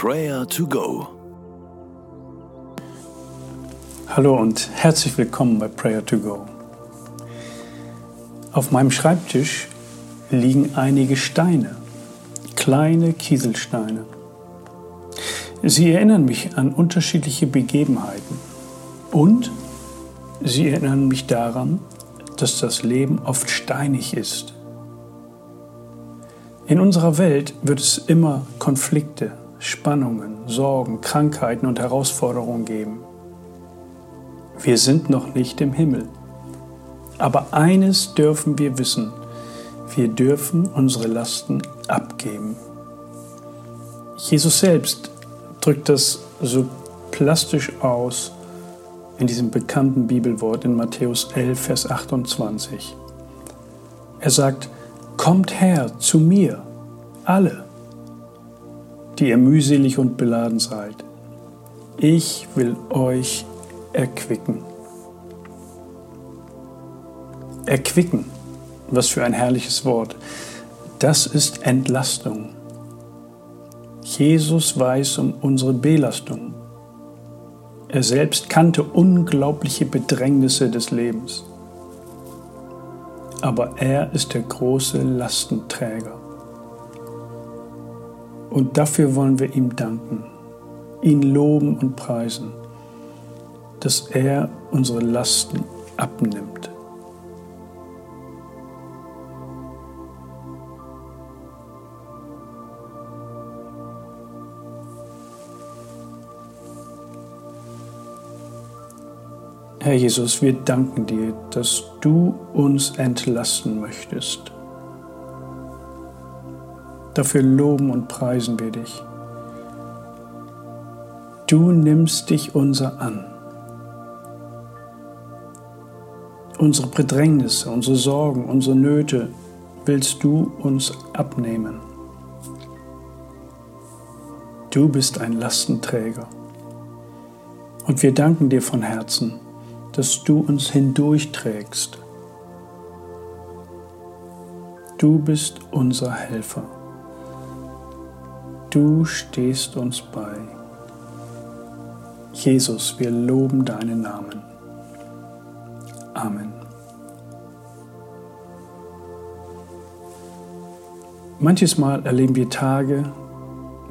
Prayer to Go. Hallo und herzlich willkommen bei Prayer to Go. Auf meinem Schreibtisch liegen einige Steine, kleine Kieselsteine. Sie erinnern mich an unterschiedliche Begebenheiten und sie erinnern mich daran, dass das Leben oft steinig ist. In unserer Welt wird es immer Konflikte, Spannungen, Sorgen, Krankheiten und Herausforderungen geben. Wir sind noch nicht im Himmel. Aber eines dürfen wir wissen, wir dürfen unsere Lasten abgeben. Jesus selbst drückt das so plastisch aus in diesem bekannten Bibelwort in Matthäus 11, Vers 28. Er sagt, Kommt her zu mir, alle, die ihr mühselig und beladen seid. Ich will euch erquicken. Erquicken, was für ein herrliches Wort. Das ist Entlastung. Jesus weiß um unsere Belastung. Er selbst kannte unglaubliche Bedrängnisse des Lebens. Aber er ist der große Lastenträger. Und dafür wollen wir ihm danken, ihn loben und preisen, dass er unsere Lasten abnimmt. Herr Jesus, wir danken dir, dass du uns entlasten möchtest. Dafür loben und preisen wir dich. Du nimmst dich unser an. Unsere Bedrängnisse, unsere Sorgen, unsere Nöte willst du uns abnehmen. Du bist ein Lastenträger. Und wir danken dir von Herzen dass du uns hindurchträgst. Du bist unser Helfer. Du stehst uns bei. Jesus, wir loben deinen Namen. Amen. Manches Mal erleben wir Tage,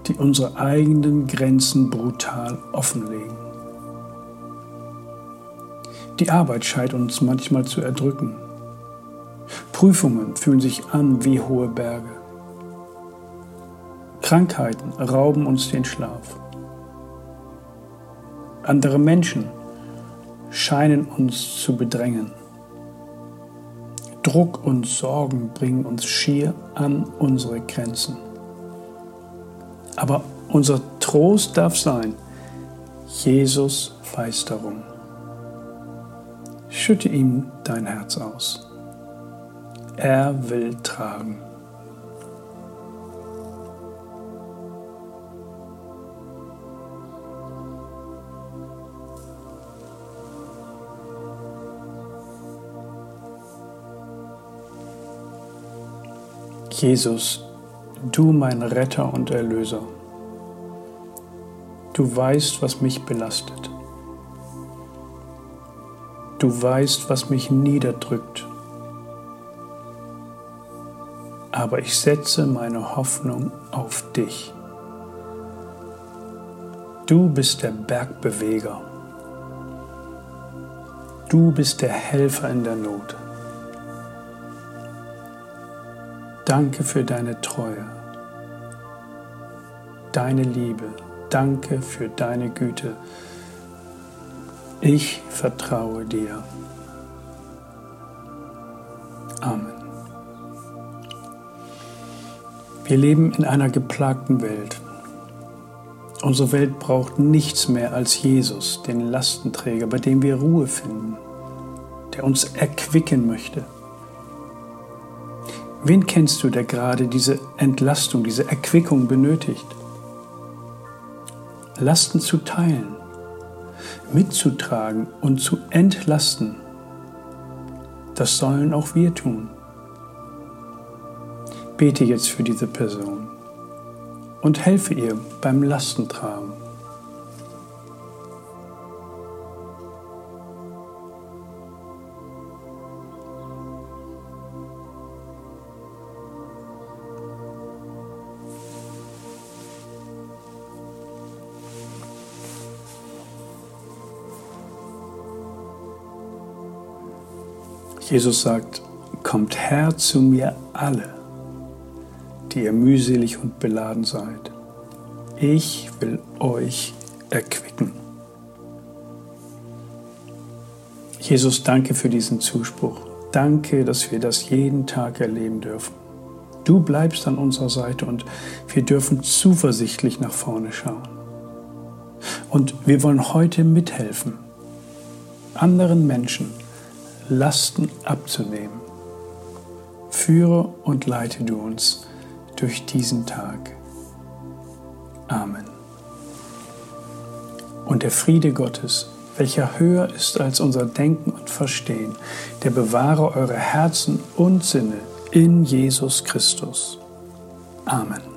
die unsere eigenen Grenzen brutal offenlegen. Die Arbeit scheint uns manchmal zu erdrücken. Prüfungen fühlen sich an wie hohe Berge. Krankheiten rauben uns den Schlaf. Andere Menschen scheinen uns zu bedrängen. Druck und Sorgen bringen uns schier an unsere Grenzen. Aber unser Trost darf sein, Jesus weiß darum. Schütte ihm dein Herz aus. Er will tragen. Jesus, du mein Retter und Erlöser, du weißt, was mich belastet. Du weißt, was mich niederdrückt. Aber ich setze meine Hoffnung auf dich. Du bist der Bergbeweger. Du bist der Helfer in der Not. Danke für deine Treue, deine Liebe. Danke für deine Güte. Ich vertraue dir. Amen. Wir leben in einer geplagten Welt. Unsere Welt braucht nichts mehr als Jesus, den Lastenträger, bei dem wir Ruhe finden, der uns erquicken möchte. Wen kennst du, der gerade diese Entlastung, diese Erquickung benötigt? Lasten zu teilen, mitzutragen und zu entlasten, das sollen auch wir tun. Bete jetzt für diese Person. und helfe ihr beim Lastentragen. Jesus sagt, kommt her zu mir alle, die ihr mühselig und beladen seid. Ich will euch erquicken. Jesus, danke für diesen Zuspruch. Danke, dass wir das jeden Tag erleben dürfen. Du bleibst an unserer Seite und wir dürfen zuversichtlich nach vorne schauen. Und wir wollen heute mithelfen, anderen Menschen Lasten abzunehmen. Führe und leite du uns durch diesen Tag. Amen. Und der Friede Gottes, welcher höher ist als unser Denken und Verstehen, der bewahre eure Herzen und Sinne in Jesus Christus. Amen.